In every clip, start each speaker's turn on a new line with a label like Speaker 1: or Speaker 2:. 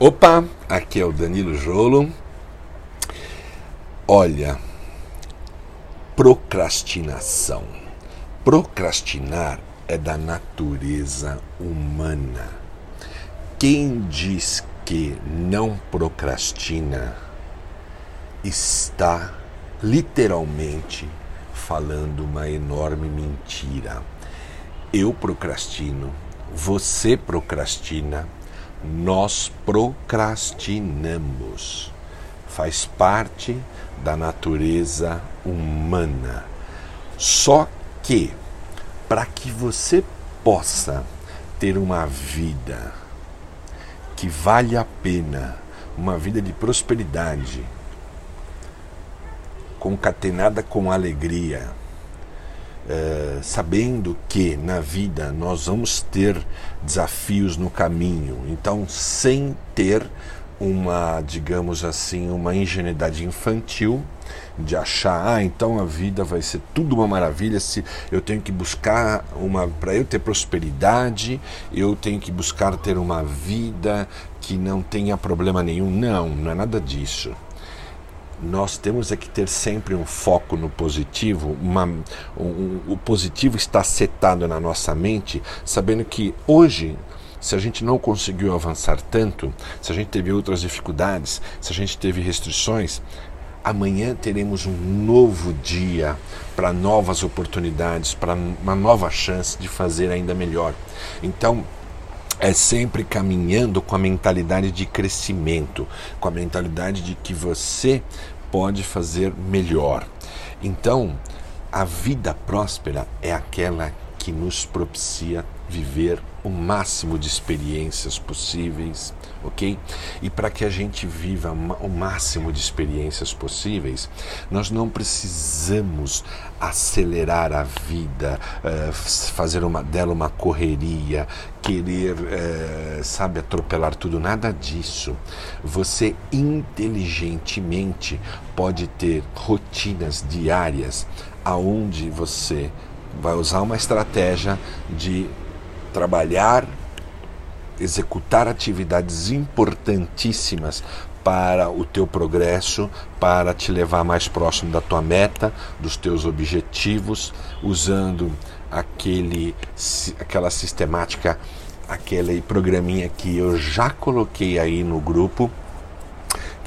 Speaker 1: Opa, aqui é o Danilo Jolo. Olha, procrastinação. Procrastinar é da natureza humana. Quem diz que não procrastina está literalmente falando uma enorme mentira. Eu procrastino, você procrastina nós procrastinamos. Faz parte da natureza humana. Só que, para que você possa ter uma vida que vale a pena, uma vida de prosperidade, concatenada com alegria, eh, sabendo que na vida nós vamos ter desafios no caminho, então sem ter uma, digamos assim, uma ingenuidade infantil de achar, ah, então a vida vai ser tudo uma maravilha se eu tenho que buscar uma para eu ter prosperidade, eu tenho que buscar ter uma vida que não tenha problema nenhum. Não, não é nada disso nós temos é que ter sempre um foco no positivo, uma, um, o positivo está setado na nossa mente, sabendo que hoje, se a gente não conseguiu avançar tanto, se a gente teve outras dificuldades, se a gente teve restrições, amanhã teremos um novo dia para novas oportunidades, para uma nova chance de fazer ainda melhor. Então, é sempre caminhando com a mentalidade de crescimento, com a mentalidade de que você pode fazer melhor. Então, a vida próspera é aquela que nos propicia viver o máximo de experiências possíveis, ok? E para que a gente viva o máximo de experiências possíveis, nós não precisamos acelerar a vida, uh, fazer uma, dela uma correria, querer, uh, sabe, atropelar tudo, nada disso. Você inteligentemente pode ter rotinas diárias aonde você vai usar uma estratégia de trabalhar, executar atividades importantíssimas para o teu progresso, para te levar mais próximo da tua meta, dos teus objetivos, usando aquele, aquela sistemática, aquele programinha que eu já coloquei aí no grupo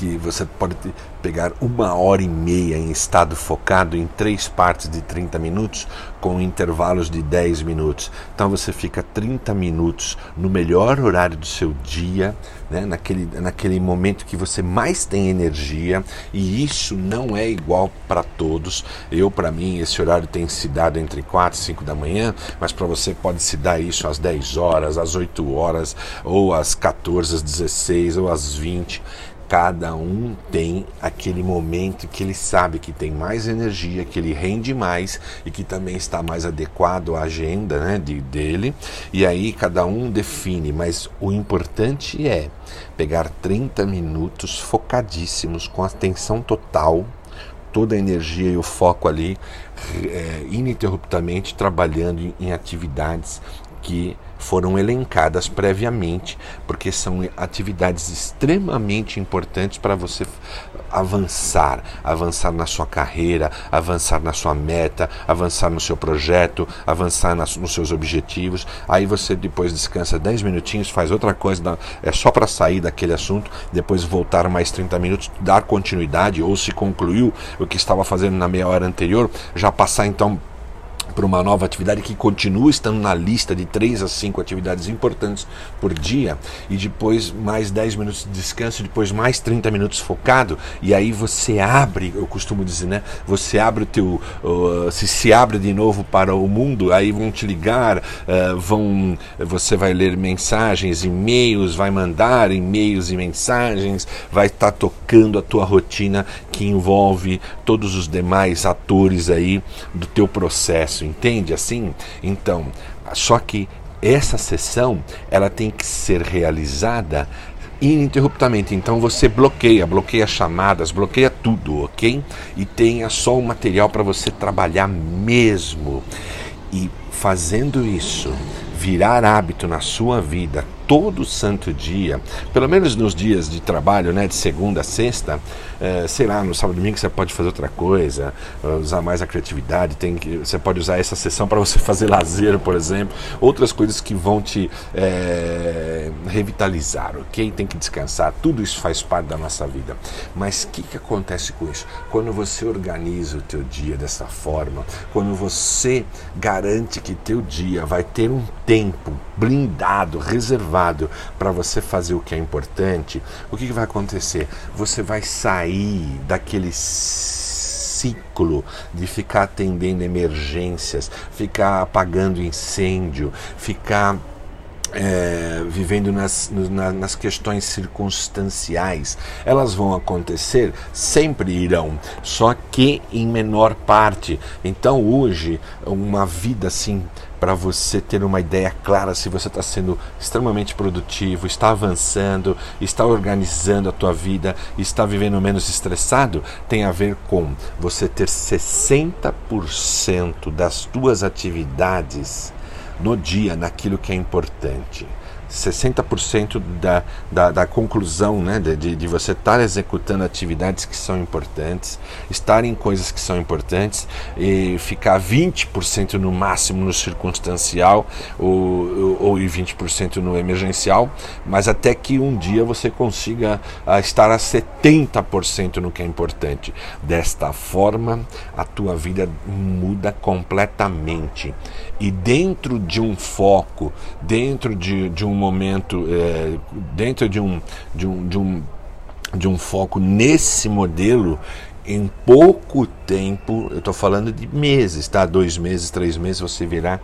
Speaker 1: que você pode pegar uma hora e meia em estado focado em três partes de 30 minutos com intervalos de 10 minutos. Então você fica 30 minutos no melhor horário do seu dia, né, naquele, naquele momento que você mais tem energia, e isso não é igual para todos. Eu, para mim, esse horário tem se dado entre 4 e 5 da manhã, mas para você pode se dar isso às 10 horas, às 8 horas, ou às 14, às 16 ou às 20 cada um tem aquele momento que ele sabe que tem mais energia, que ele rende mais e que também está mais adequado à agenda né, de, dele. E aí cada um define, mas o importante é pegar 30 minutos focadíssimos, com atenção total, toda a energia e o foco ali, é, ininterruptamente trabalhando em, em atividades que foram elencadas previamente, porque são atividades extremamente importantes para você avançar, avançar na sua carreira, avançar na sua meta, avançar no seu projeto, avançar nas, nos seus objetivos. Aí você depois descansa 10 minutinhos, faz outra coisa, é só para sair daquele assunto, depois voltar mais 30 minutos, dar continuidade, ou se concluiu o que estava fazendo na meia hora anterior, já passar então para uma nova atividade que continua estando na lista de 3 a 5 atividades importantes por dia e depois mais 10 minutos de descanso, depois mais 30 minutos focado e aí você abre, eu costumo dizer, né? Você abre o teu, uh, se se abre de novo para o mundo, aí vão te ligar, uh, vão, você vai ler mensagens, e-mails, vai mandar e-mails e mensagens, vai estar tá tocando a tua rotina que envolve todos os demais atores aí do teu processo isso, entende assim? Então, só que essa sessão ela tem que ser realizada ininterruptamente. Então você bloqueia, bloqueia chamadas, bloqueia tudo, ok? E tenha só o material para você trabalhar mesmo. E fazendo isso, virar hábito na sua vida todo santo dia, pelo menos nos dias de trabalho, né, de segunda a sexta, é, sei lá, no sábado e domingo você pode fazer outra coisa, usar mais a criatividade, tem que, você pode usar essa sessão para você fazer lazer, por exemplo, outras coisas que vão te é, revitalizar, ok? Tem que descansar, tudo isso faz parte da nossa vida. Mas o que, que acontece com isso? Quando você organiza o teu dia dessa forma, quando você garante que teu dia vai ter um tempo blindado, reservado para você fazer o que é importante, o que, que vai acontecer? Você vai sair daquele ciclo de ficar atendendo emergências, ficar apagando incêndio, ficar é, vivendo nas, nas questões circunstanciais. Elas vão acontecer, sempre irão, só que em menor parte. Então, hoje, uma vida assim, para você ter uma ideia clara se você está sendo extremamente produtivo, está avançando, está organizando a tua vida, está vivendo menos estressado, tem a ver com você ter 60% das tuas atividades no dia naquilo que é importante. 60% da, da, da conclusão né, de, de você estar executando atividades que são importantes, estar em coisas que são importantes e ficar 20% no máximo no circunstancial ou, ou, ou 20% no emergencial, mas até que um dia você consiga uh, estar a 70% no que é importante. Desta forma, a tua vida muda completamente. E dentro de um foco, dentro de, de um momento, é, dentro de um, de, um, de, um, de um foco nesse modelo, em pouco tempo, eu estou falando de meses, tá? Dois meses, três meses, você verá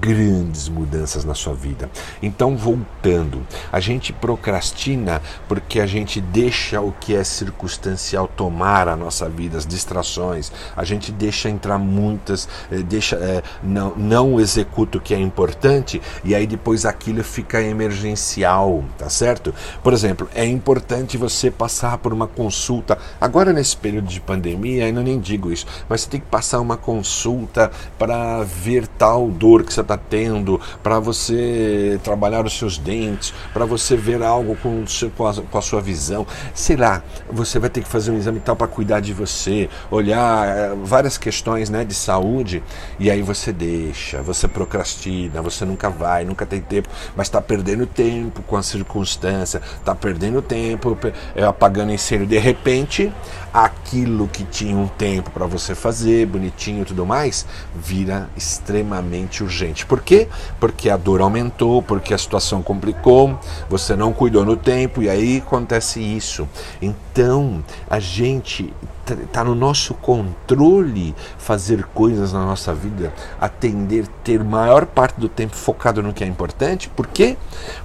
Speaker 1: grandes mudanças na sua vida. Então, voltando, a gente procrastina porque a gente deixa o que é circunstancial tomar a nossa vida, as distrações, a gente deixa entrar muitas, eh, deixa, é, não, não executa o que é importante e aí depois aquilo fica emergencial, tá certo? Por exemplo, é importante você passar por uma consulta, agora nesse período de pandemia, ainda nem digo isso, mas você tem que passar uma consulta para ver tal dor que você está tendo, para você trabalhar os seus dentes, para você ver algo com, com, a, com a sua visão. Sei lá, você vai ter que fazer um exame tal para cuidar de você, olhar eh, várias questões né, de saúde, e aí você deixa, você procrastina, você nunca vai, nunca tem tempo, mas está perdendo tempo com a circunstância, está perdendo tempo é, apagando incêndio. De repente, aquilo que tinha um tempo para você fazer, bonitinho e tudo mais, vira extremamente urgente. Por quê? Porque a dor aumentou, porque a situação complicou, você não cuidou no tempo e aí acontece isso. Então, a gente está no nosso controle fazer coisas na nossa vida, atender, ter maior parte do tempo focado no que é importante. Por quê?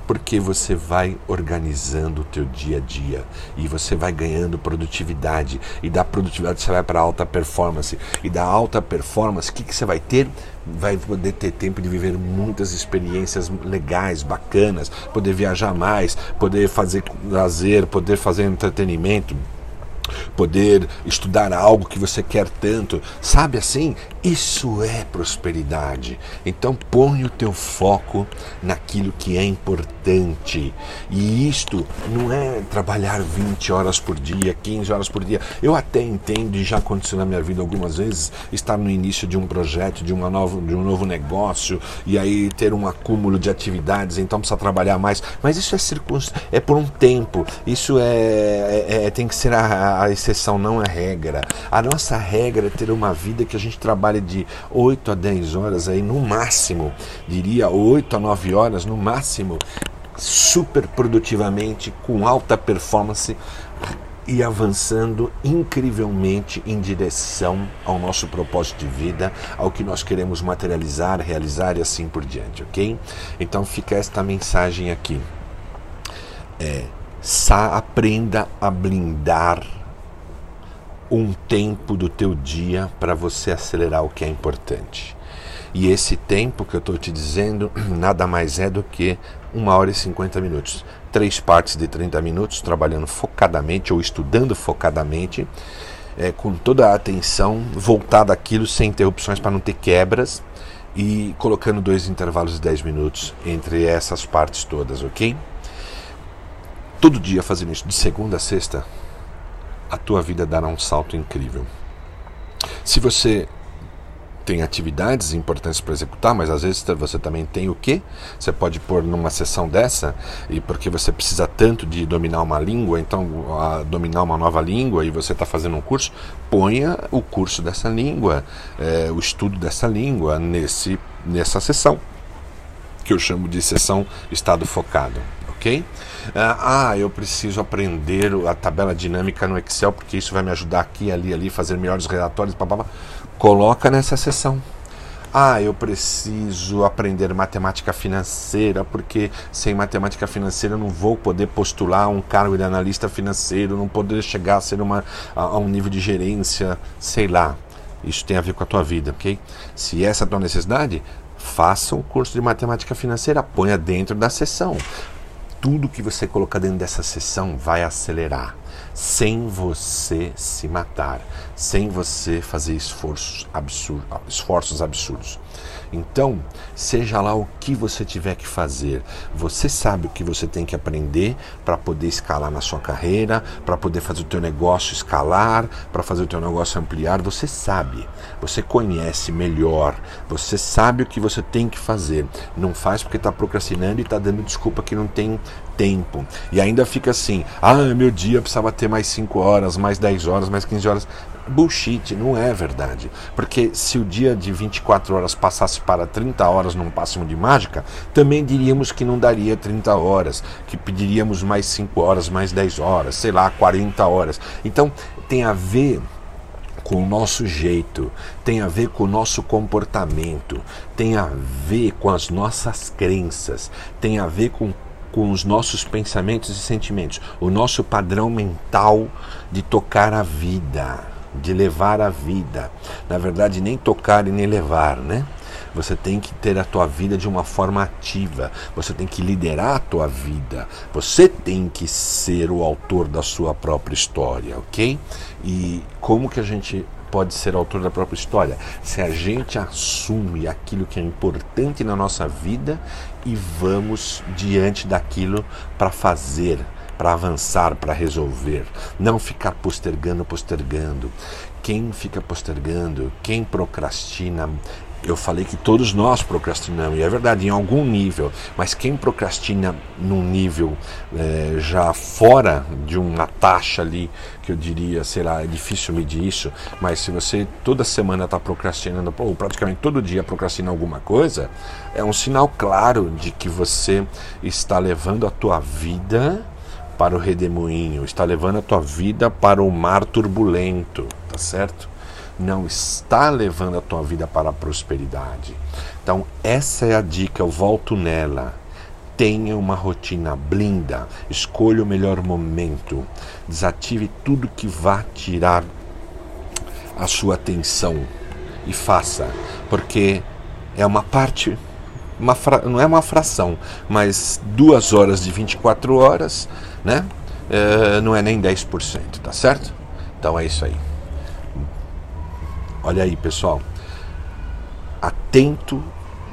Speaker 1: Porque você vai organizando o teu dia a dia e você vai ganhando produtividade e da produtividade você vai para alta performance e da alta performance o que, que você vai ter? Vai poder ter tempo de viver muitas experiências legais, bacanas, poder viajar mais, poder fazer lazer, poder fazer entretenimento poder estudar algo que você quer tanto, sabe assim? Isso é prosperidade. Então põe o teu foco naquilo que é importante. E isto não é trabalhar 20 horas por dia, 15 horas por dia. Eu até entendo e já aconteceu na minha vida algumas vezes estar no início de um projeto, de uma nova, de um novo negócio e aí ter um acúmulo de atividades, então precisa trabalhar mais. Mas isso é circunst... é por um tempo. Isso é, é, é tem que ser a a exceção, não é regra. A nossa regra é ter uma vida que a gente trabalhe de 8 a 10 horas aí no máximo, diria 8 a 9 horas no máximo, super produtivamente, com alta performance e avançando incrivelmente em direção ao nosso propósito de vida, ao que nós queremos materializar, realizar e assim por diante, ok? Então fica esta mensagem aqui. É, aprenda a blindar um tempo do teu dia para você acelerar o que é importante. E esse tempo que eu estou te dizendo nada mais é do que uma hora e 50 minutos. Três partes de 30 minutos, trabalhando focadamente ou estudando focadamente, é, com toda a atenção voltada àquilo, sem interrupções para não ter quebras e colocando dois intervalos de 10 minutos entre essas partes todas, ok? Todo dia fazendo isso, de segunda a sexta, a tua vida dará um salto incrível. Se você tem atividades importantes para executar, mas às vezes você também tem o que você pode pôr numa sessão dessa e porque você precisa tanto de dominar uma língua, então dominar uma nova língua e você está fazendo um curso, ponha o curso dessa língua, é, o estudo dessa língua nesse nessa sessão que eu chamo de sessão estado focado ok? Ah, ah, eu preciso aprender a tabela dinâmica no Excel porque isso vai me ajudar aqui, ali, ali, fazer melhores relatórios, papapá. Coloca nessa sessão. Ah, eu preciso aprender matemática financeira, porque sem matemática financeira eu não vou poder postular um cargo de analista financeiro, não poder chegar a ser uma, a, a um nível de gerência, sei lá. Isso tem a ver com a tua vida, ok? Se essa é a tua necessidade, faça um curso de matemática financeira, ponha dentro da sessão tudo que você colocar dentro dessa sessão vai acelerar, sem você se matar, sem você fazer esforços absurdos. Esforços absurdos. Então, seja lá o que você tiver que fazer, você sabe o que você tem que aprender para poder escalar na sua carreira, para poder fazer o teu negócio escalar, para fazer o teu negócio ampliar, você sabe. Você conhece melhor, você sabe o que você tem que fazer. Não faz porque está procrastinando e está dando desculpa que não tem tempo. E ainda fica assim: ah, meu dia precisava ter mais 5 horas, mais 10 horas, mais 15 horas. Bullshit, não é verdade. Porque se o dia de 24 horas passasse para 30 horas num máximo de mágica, também diríamos que não daria 30 horas, que pediríamos mais 5 horas, mais 10 horas, sei lá, 40 horas. Então tem a ver com o nosso jeito, tem a ver com o nosso comportamento, tem a ver com as nossas crenças, tem a ver com com os nossos pensamentos e sentimentos, o nosso padrão mental de tocar a vida de levar a vida. Na verdade, nem tocar e nem levar, né? Você tem que ter a tua vida de uma forma ativa. Você tem que liderar a tua vida. Você tem que ser o autor da sua própria história, ok? E como que a gente pode ser autor da própria história? Se a gente assume aquilo que é importante na nossa vida e vamos diante daquilo para fazer, para avançar, para resolver. Não ficar postergando, postergando. Quem fica postergando, quem procrastina, eu falei que todos nós procrastinamos, e é verdade, em algum nível, mas quem procrastina num nível é, já fora de uma taxa ali, que eu diria, sei lá, é difícil medir isso, mas se você toda semana está procrastinando, ou praticamente todo dia procrastina alguma coisa, é um sinal claro de que você está levando a tua vida para o redemoinho, está levando a tua vida para o mar turbulento, tá certo? Não está levando a tua vida para a prosperidade. Então, essa é a dica, eu volto nela. Tenha uma rotina, blinda, escolha o melhor momento, desative tudo que vá tirar a sua atenção e faça, porque é uma parte uma fra... não é uma fração, mas duas horas de 24 horas, né? É, não é nem 10%, tá certo? Então é isso aí. Olha aí, pessoal. Atento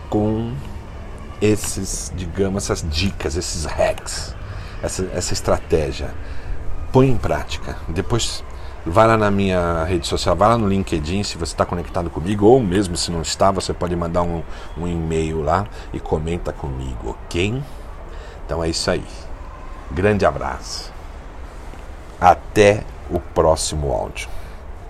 Speaker 1: com esses, digamos, essas dicas, esses hacks, essa, essa estratégia. Põe em prática. Depois Vai lá na minha rede social, vai lá no LinkedIn se você está conectado comigo, ou mesmo se não está, você pode mandar um, um e-mail lá e comenta comigo, ok? Então é isso aí. Grande abraço. Até o próximo áudio.